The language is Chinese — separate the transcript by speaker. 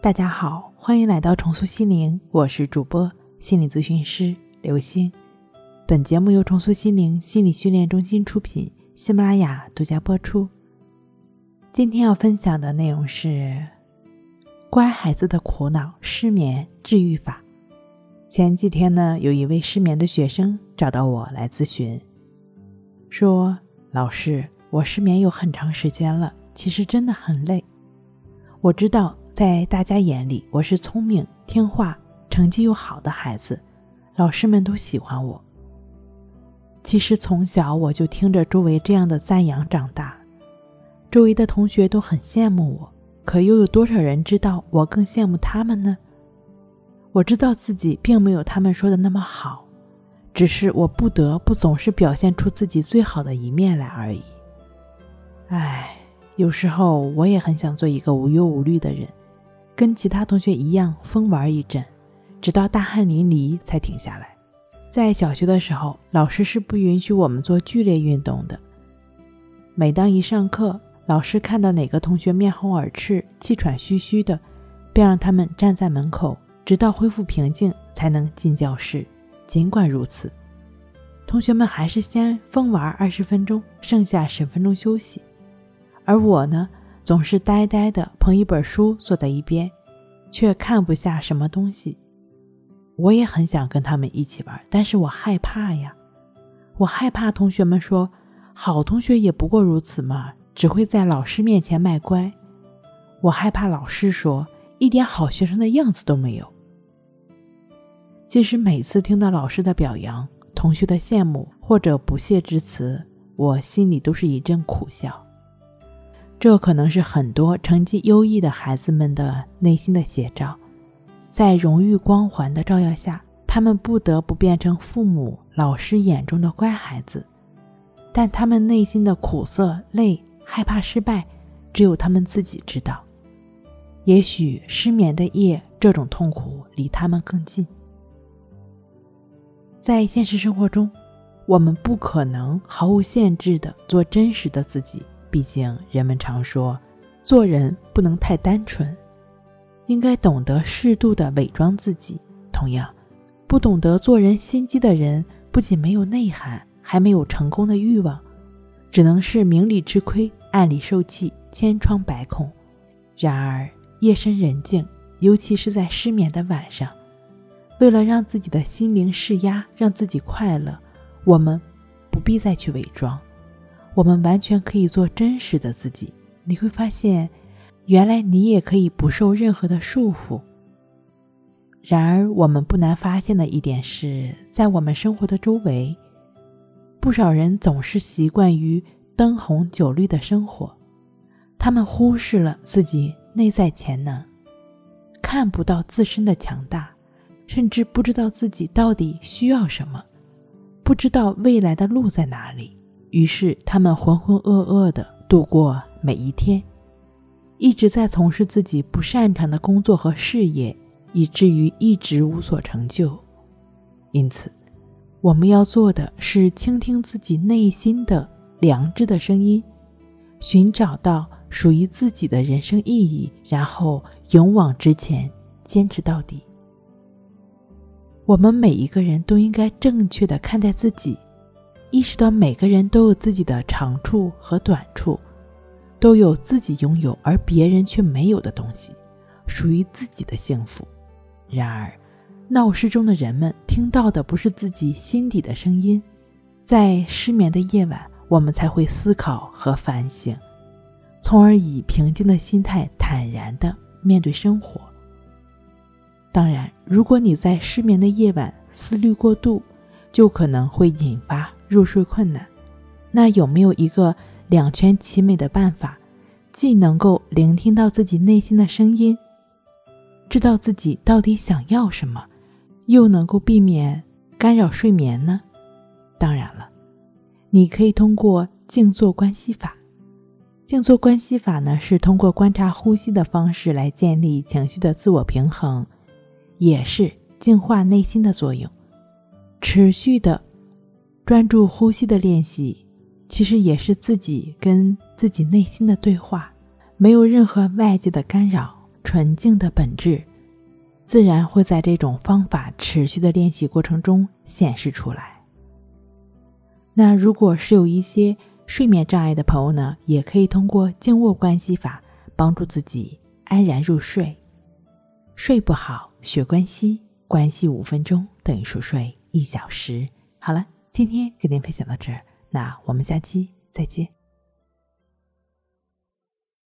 Speaker 1: 大家好，欢迎来到重塑心灵，我是主播心理咨询师刘星。本节目由重塑心灵心理训练中心出品，喜马拉雅独家播出。今天要分享的内容是乖孩子的苦恼失眠治愈法。前几天呢，有一位失眠的学生找到我来咨询，说：“老师，我失眠有很长时间了，其实真的很累。我知道。”在大家眼里，我是聪明、听话、成绩又好的孩子，老师们都喜欢我。其实从小我就听着周围这样的赞扬长大，周围的同学都很羡慕我，可又有多少人知道我更羡慕他们呢？我知道自己并没有他们说的那么好，只是我不得不总是表现出自己最好的一面来而已。唉，有时候我也很想做一个无忧无虑的人。跟其他同学一样疯玩一阵，直到大汗淋漓才停下来。在小学的时候，老师是不允许我们做剧烈运动的。每当一上课，老师看到哪个同学面红耳赤、气喘吁吁的，便让他们站在门口，直到恢复平静才能进教室。尽管如此，同学们还是先疯玩二十分钟，剩下十分钟休息。而我呢？总是呆呆的捧一本书坐在一边，却看不下什么东西。我也很想跟他们一起玩，但是我害怕呀。我害怕同学们说：“好同学也不过如此嘛，只会在老师面前卖乖。”我害怕老师说一点好学生的样子都没有。其实每次听到老师的表扬、同学的羡慕或者不屑之词，我心里都是一阵苦笑。这可能是很多成绩优异的孩子们的内心的写照，在荣誉光环的照耀下，他们不得不变成父母、老师眼中的乖孩子，但他们内心的苦涩、累、害怕失败，只有他们自己知道。也许失眠的夜，这种痛苦离他们更近。在现实生活中，我们不可能毫无限制的做真实的自己。毕竟，人们常说，做人不能太单纯，应该懂得适度的伪装自己。同样，不懂得做人心机的人，不仅没有内涵，还没有成功的欲望，只能是明里吃亏，暗里受气，千疮百孔。然而，夜深人静，尤其是在失眠的晚上，为了让自己的心灵释压，让自己快乐，我们不必再去伪装。我们完全可以做真实的自己，你会发现，原来你也可以不受任何的束缚。然而，我们不难发现的一点是，在我们生活的周围，不少人总是习惯于灯红酒绿的生活，他们忽视了自己内在潜能，看不到自身的强大，甚至不知道自己到底需要什么，不知道未来的路在哪里。于是，他们浑浑噩噩地度过每一天，一直在从事自己不擅长的工作和事业，以至于一直无所成就。因此，我们要做的是倾听自己内心的良知的声音，寻找到属于自己的人生意义，然后勇往直前，坚持到底。我们每一个人都应该正确的看待自己。意识到每个人都有自己的长处和短处，都有自己拥有而别人却没有的东西，属于自己的幸福。然而，闹市中的人们听到的不是自己心底的声音，在失眠的夜晚，我们才会思考和反省，从而以平静的心态坦然的面对生活。当然，如果你在失眠的夜晚思虑过度，就可能会引发。入睡困难，那有没有一个两全其美的办法，既能够聆听到自己内心的声音，知道自己到底想要什么，又能够避免干扰睡眠呢？当然了，你可以通过静坐观息法。静坐观息法呢，是通过观察呼吸的方式来建立情绪的自我平衡，也是净化内心的作用，持续的。专注呼吸的练习，其实也是自己跟自己内心的对话，没有任何外界的干扰，纯净的本质，自然会在这种方法持续的练习过程中显示出来。那如果是有一些睡眠障碍的朋友呢，也可以通过静卧关系法帮助自己安然入睡。睡不好学关系，关系五分钟等于熟睡一小时。好了，今天给您分享到这儿，那我们下期再见。